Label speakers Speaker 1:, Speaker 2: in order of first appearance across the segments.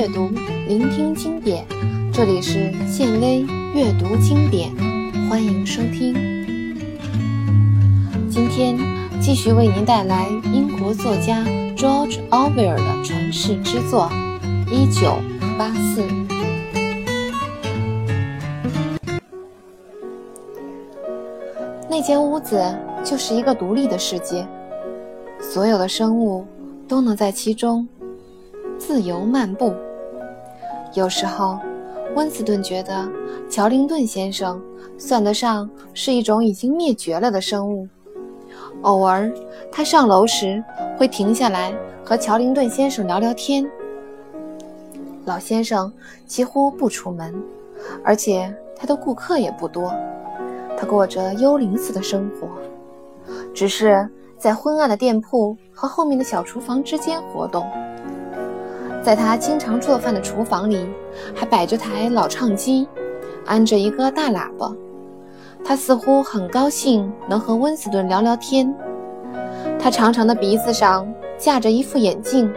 Speaker 1: 阅读，聆听经典。这里是建威阅读经典，欢迎收听。今天继续为您带来英国作家 George Orwell 的传世之作《一九八四》。那间屋子就是一个独立的世界，所有的生物都能在其中自由漫步。有时候，温斯顿觉得乔林顿先生算得上是一种已经灭绝了的生物。偶尔，他上楼时会停下来和乔林顿先生聊聊天。老先生几乎不出门，而且他的顾客也不多。他过着幽灵似的生活，只是在昏暗的店铺和后面的小厨房之间活动。在他经常做饭的厨房里，还摆着台老唱机，安着一个大喇叭。他似乎很高兴能和温斯顿聊聊天。他长长的鼻子上架着一副眼镜，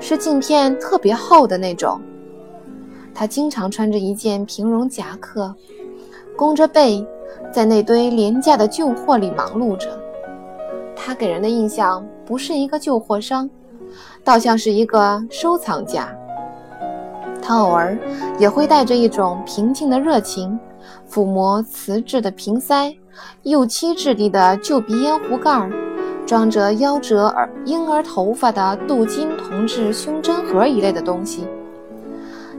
Speaker 1: 是镜片特别厚的那种。他经常穿着一件平绒夹克，弓着背。在那堆廉价的旧货里忙碌着，他给人的印象不是一个旧货商，倒像是一个收藏家。他偶尔也会带着一种平静的热情，抚摸瓷质的瓶塞、釉漆质地的旧鼻烟壶盖、装着夭折儿婴儿头发的镀金铜制胸针盒一类的东西。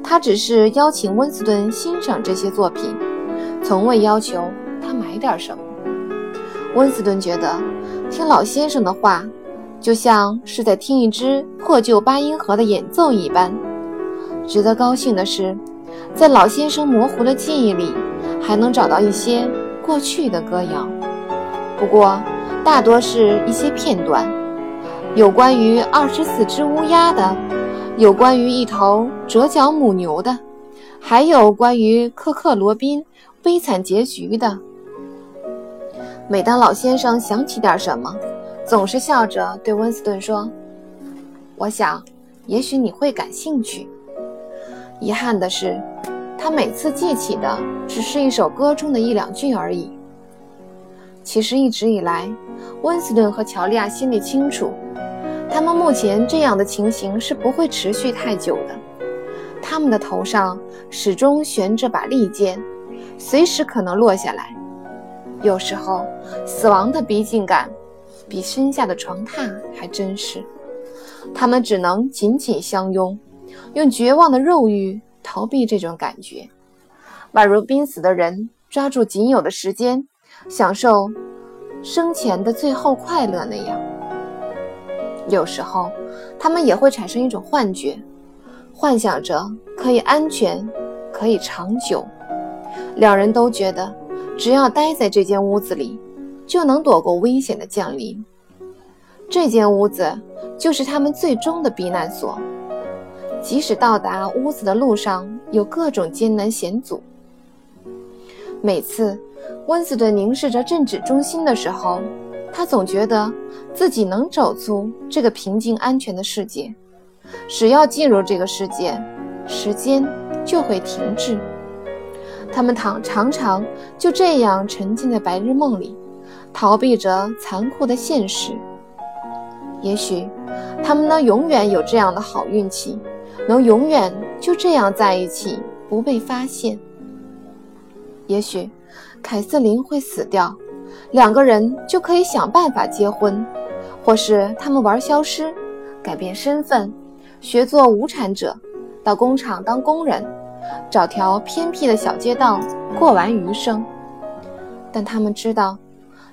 Speaker 1: 他只是邀请温斯顿欣赏这些作品，从未要求。他买点什么？温斯顿觉得听老先生的话，就像是在听一支破旧八音盒的演奏一般。值得高兴的是，在老先生模糊的记忆里，还能找到一些过去的歌谣。不过，大多是一些片段，有关于二十四只乌鸦的，有关于一头折角母牛的，还有关于克克罗宾悲惨结局的。每当老先生想起点什么，总是笑着对温斯顿说：“我想，也许你会感兴趣。”遗憾的是，他每次记起的只是一首歌中的一两句而已。其实一直以来，温斯顿和乔利亚心里清楚，他们目前这样的情形是不会持续太久的。他们的头上始终悬着把利剑，随时可能落下来。有时候，死亡的逼近感比身下的床榻还真实。他们只能紧紧相拥，用绝望的肉欲逃避这种感觉，宛如濒死的人抓住仅有的时间，享受生前的最后快乐那样。有时候，他们也会产生一种幻觉，幻想着可以安全，可以长久。两人都觉得。只要待在这间屋子里，就能躲过危险的降临。这间屋子就是他们最终的避难所，即使到达屋子的路上有各种艰难险阻。每次温斯顿凝视着镇止中心的时候，他总觉得自己能走出这个平静安全的世界。只要进入这个世界，时间就会停滞。他们常常常就这样沉浸在白日梦里，逃避着残酷的现实。也许，他们能永远有这样的好运气，能永远就这样在一起，不被发现。也许，凯瑟琳会死掉，两个人就可以想办法结婚，或是他们玩消失，改变身份，学做无产者，到工厂当工人。找条偏僻的小街道过完余生，但他们知道，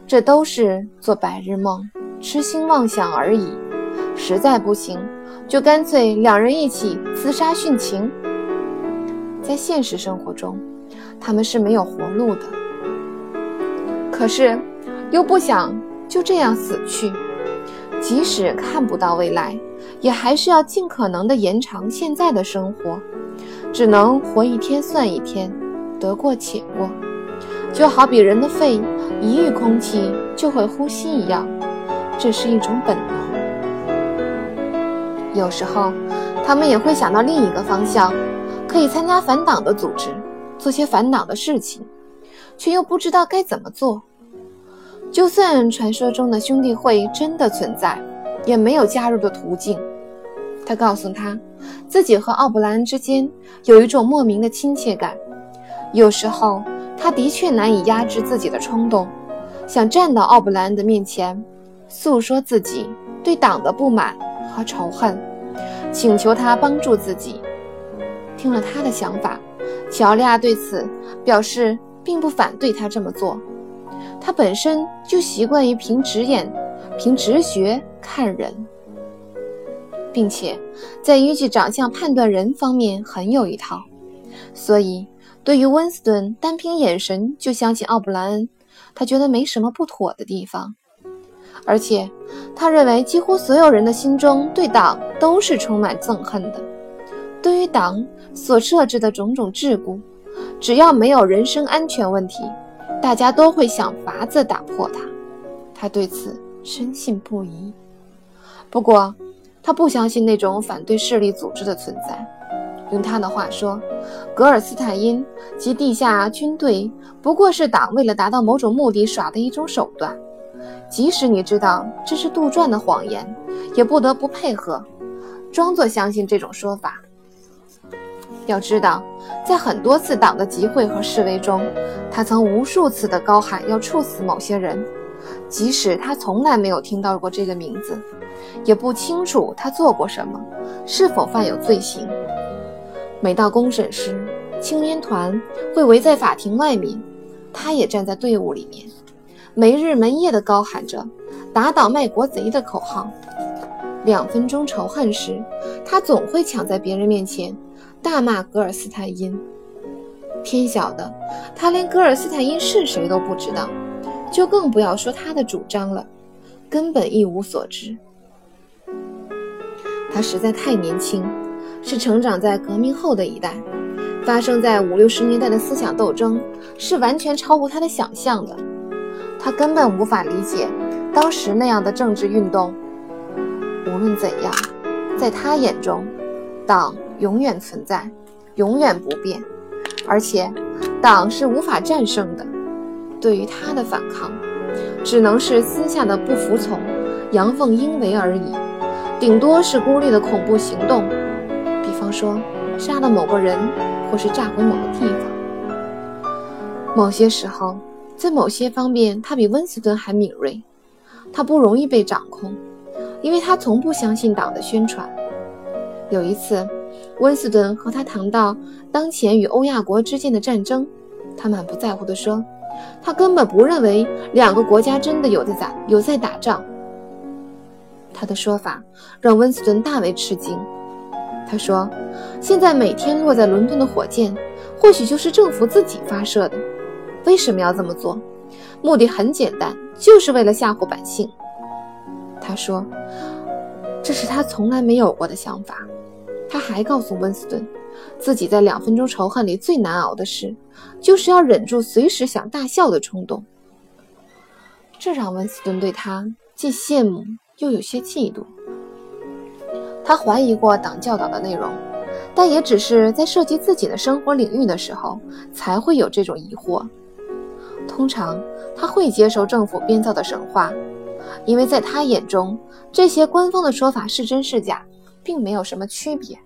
Speaker 1: 这都是做白日梦、痴心妄想而已。实在不行，就干脆两人一起自杀殉情。在现实生活中，他们是没有活路的。可是，又不想就这样死去。即使看不到未来，也还是要尽可能的延长现在的生活。只能活一天算一天，得过且过，就好比人的肺一遇空气就会呼吸一样，这是一种本能。有时候，他们也会想到另一个方向，可以参加反党的组织，做些反党的事情，却又不知道该怎么做。就算传说中的兄弟会真的存在，也没有加入的途径。他告诉他，自己和奥布莱恩之间有一种莫名的亲切感。有时候，他的确难以压制自己的冲动，想站到奥布莱恩的面前，诉说自己对党的不满和仇恨，请求他帮助自己。听了他的想法，乔利亚对此表示并不反对他这么做。他本身就习惯于凭直眼、凭直觉看人，并且在依据长相判断人方面很有一套，所以对于温斯顿单凭眼神就相信奥布莱恩，他觉得没什么不妥的地方。而且他认为几乎所有人的心中对党都是充满憎恨的，对于党所设置的种种桎梏，只要没有人身安全问题。大家都会想法子打破它，他对此深信不疑。不过，他不相信那种反对势力组织的存在。用他的话说，格尔斯坦因及地下军队不过是党为了达到某种目的耍的一种手段。即使你知道这是杜撰的谎言，也不得不配合，装作相信这种说法。要知道，在很多次党的集会和示威中，他曾无数次地高喊要处死某些人，即使他从来没有听到过这个名字，也不清楚他做过什么，是否犯有罪行。每到公审时，青年团会围在法庭外面，他也站在队伍里面，没日没夜地高喊着“打倒卖国贼”的口号。两分钟仇恨时，他总会抢在别人面前。大骂格尔斯坦因，天晓得，他连格尔斯坦因是谁都不知道，就更不要说他的主张了，根本一无所知。他实在太年轻，是成长在革命后的一代，发生在五六十年代的思想斗争是完全超乎他的想象的，他根本无法理解当时那样的政治运动。无论怎样，在他眼中，党。永远存在，永远不变，而且党是无法战胜的。对于他的反抗，只能是私下的不服从、阳奉阴违而已，顶多是孤立的恐怖行动，说杀了某个人，或是炸毁某个地方。某些时候，在某些方面，他比温斯顿还敏锐。他不容易被掌控，因为他从不相信党的宣传。有一次。温斯顿和他谈到当前与欧亚国之间的战争，他满不在乎地说：“他根本不认为两个国家真的有在打有在打仗。”他的说法让温斯顿大为吃惊。他说：“现在每天落在伦敦的火箭，或许就是政府自己发射的。为什么要这么做？目的很简单，就是为了吓唬百姓。”他说：“这是他从来没有过的想法。”他还告诉温斯顿，自己在两分钟仇恨里最难熬的事，就是要忍住随时想大笑的冲动。这让温斯顿对他既羡慕又有些嫉妒。他怀疑过党教导的内容，但也只是在涉及自己的生活领域的时候才会有这种疑惑。通常他会接受政府编造的神话，因为在他眼中，这些官方的说法是真是假。并没有什么区别。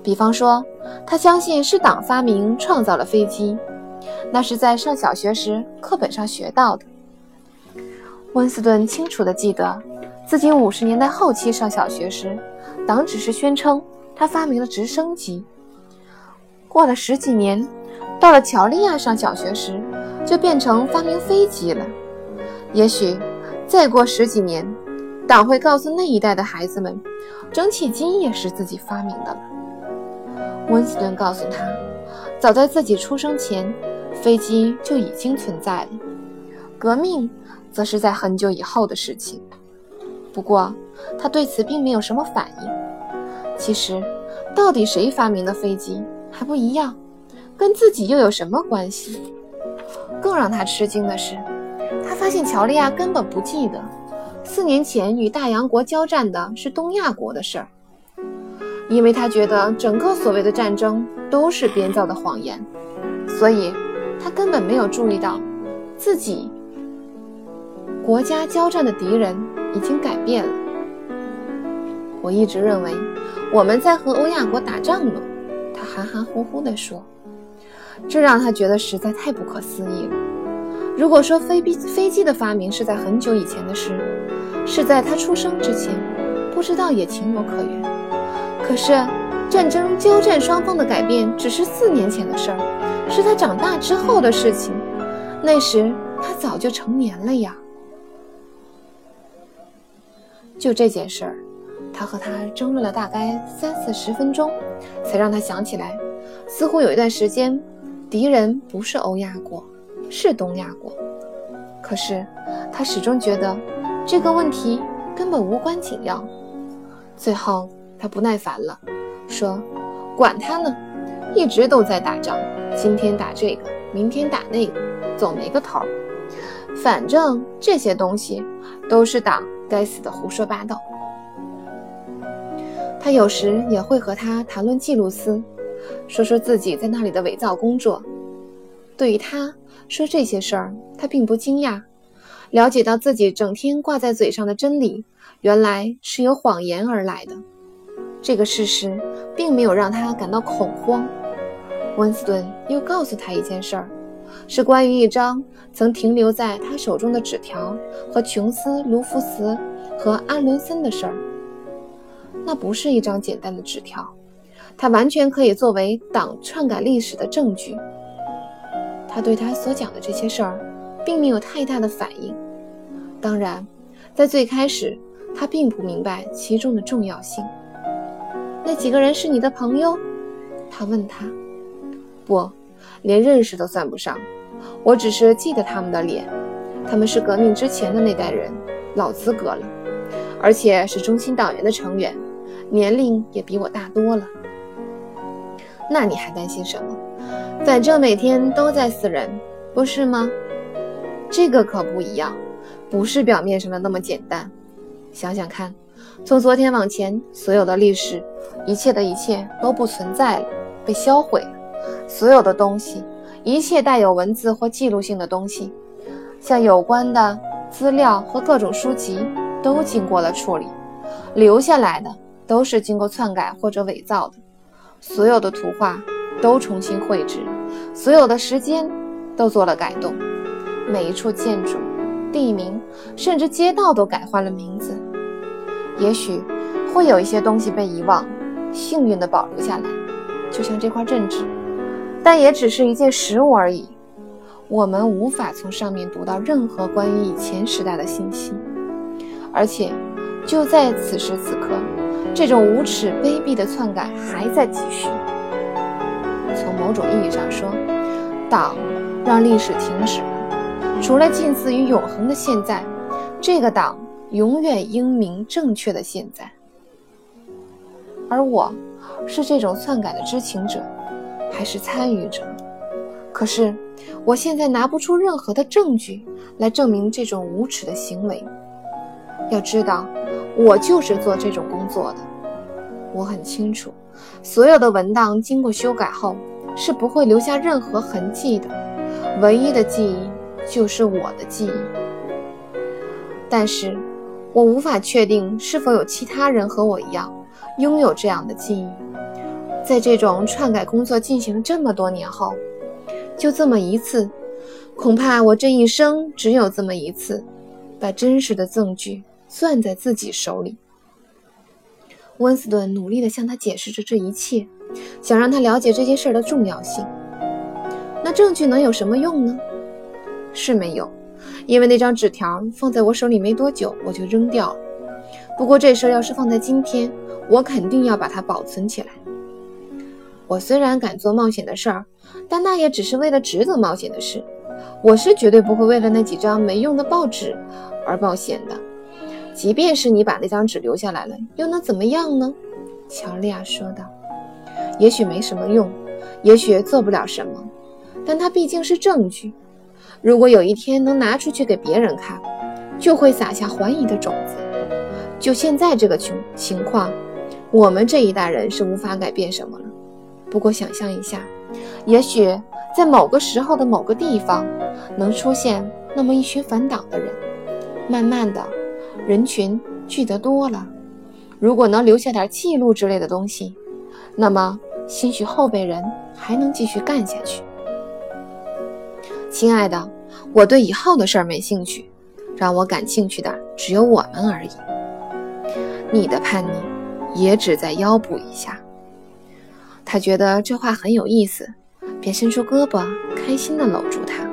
Speaker 1: 比方说，他相信是党发明创造了飞机，那是在上小学时课本上学到的。温斯顿清楚地记得，自己五十年代后期上小学时，党只是宣称他发明了直升机。过了十几年，到了乔利亚上小学时，就变成发明飞机了。也许再过十几年，党会告诉那一代的孩子们。蒸汽机也是自己发明的了。温斯顿告诉他，早在自己出生前，飞机就已经存在了。革命则是在很久以后的事情。不过，他对此并没有什么反应。其实，到底谁发明的飞机还不一样，跟自己又有什么关系？更让他吃惊的是，他发现乔利亚根本不记得。四年前与大洋国交战的是东亚国的事儿。因为他觉得整个所谓的战争都是编造的谎言，所以他根本没有注意到自己国家交战的敌人已经改变了。我一直认为我们在和欧亚国打仗呢，他含含糊糊地说，这让他觉得实在太不可思议了。如果说飞机飞机的发明是在很久以前的事，是在他出生之前，不知道也情有可原。可是战争交战双方的改变只是四年前的事儿，是他长大之后的事情。那时他早就成年了呀。就这件事儿，他和他争论了大概三四十分钟，才让他想起来，似乎有一段时间，敌人不是欧亚国。是东亚国，可是他始终觉得这个问题根本无关紧要。最后他不耐烦了，说：“管他呢，一直都在打仗，今天打这个，明天打那个，总没个头。反正这些东西都是党该死的胡说八道。”他有时也会和他谈论记录司，说说自己在那里的伪造工作。对于他。说这些事儿，他并不惊讶。了解到自己整天挂在嘴上的真理，原来是由谎言而来的。这个事实并没有让他感到恐慌。温斯顿又告诉他一件事儿，是关于一张曾停留在他手中的纸条和琼斯、卢福斯和安伦森的事儿。那不是一张简单的纸条，它完全可以作为党篡改历史的证据。他对他所讲的这些事儿，并没有太大的反应。当然，在最开始，他并不明白其中的重要性。那几个人是你的朋友？他问他。不，连认识都算不上。我只是记得他们的脸。他们是革命之前的那代人，老资格了，而且是中心党员的成员，年龄也比我大多了。那你还担心什么？反正每天都在死人，不是吗？这个可不一样，不是表面上的那么简单。想想看，从昨天往前，所有的历史，一切的一切都不存在了，被销毁了。所有的东西，一切带有文字或记录性的东西，像有关的资料和各种书籍，都经过了处理，留下来的都是经过篡改或者伪造的。所有的图画。都重新绘制，所有的时间都做了改动，每一处建筑、地名，甚至街道都改换了名字。也许会有一些东西被遗忘，幸运地保留下来，就像这块镇纸，但也只是一件实物而已。我们无法从上面读到任何关于以前时代的信息，而且就在此时此刻，这种无耻卑鄙的篡改还在继续。从某种意义上说，党让历史停止了。除了近似于永恒的现在，这个党永远英明正确的现在。而我，是这种篡改的知情者，还是参与者？可是，我现在拿不出任何的证据来证明这种无耻的行为。要知道，我就是做这种工作的。我很清楚。所有的文档经过修改后是不会留下任何痕迹的，唯一的记忆就是我的记忆。但是，我无法确定是否有其他人和我一样拥有这样的记忆。在这种篡改工作进行这么多年后，就这么一次，恐怕我这一生只有这么一次，把真实的证据攥在自己手里。温斯顿努力地向他解释着这一切，想让他了解这件事的重要性。那证据能有什么用呢？是没有，因为那张纸条放在我手里没多久，我就扔掉了。不过这事要是放在今天，我肯定要把它保存起来。我虽然敢做冒险的事儿，但那也只是为了值得冒险的事。我是绝对不会为了那几张没用的报纸而冒险的。即便是你把那张纸留下来了，又能怎么样呢？乔利亚说道。也许没什么用，也许做不了什么，但它毕竟是证据。如果有一天能拿出去给别人看，就会撒下怀疑的种子。就现在这个情情况，我们这一代人是无法改变什么了。不过想象一下，也许在某个时候的某个地方，能出现那么一群反党的人。慢慢的，人群聚得多了，如果能留下点记录之类的东西，那么兴许后辈人还能继续干下去。亲爱的，我对以后的事儿没兴趣，让我感兴趣的只有我们而已。你的叛逆也只在腰部以下。他觉得这话很有意思，便伸出胳膊，开心地搂住他。